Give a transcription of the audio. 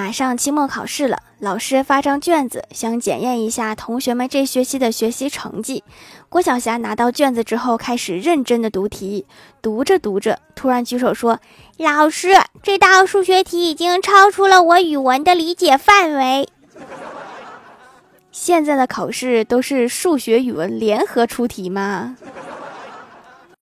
马上期末考试了老师发张卷子想检验一下同学们这学期的学习成绩。郭晓霞拿到卷子之后开始认真的读题读着读着突然举手说老师这道数学题已经超出了我语文的理解范围。现在的考试都是数学语文联合出题吗？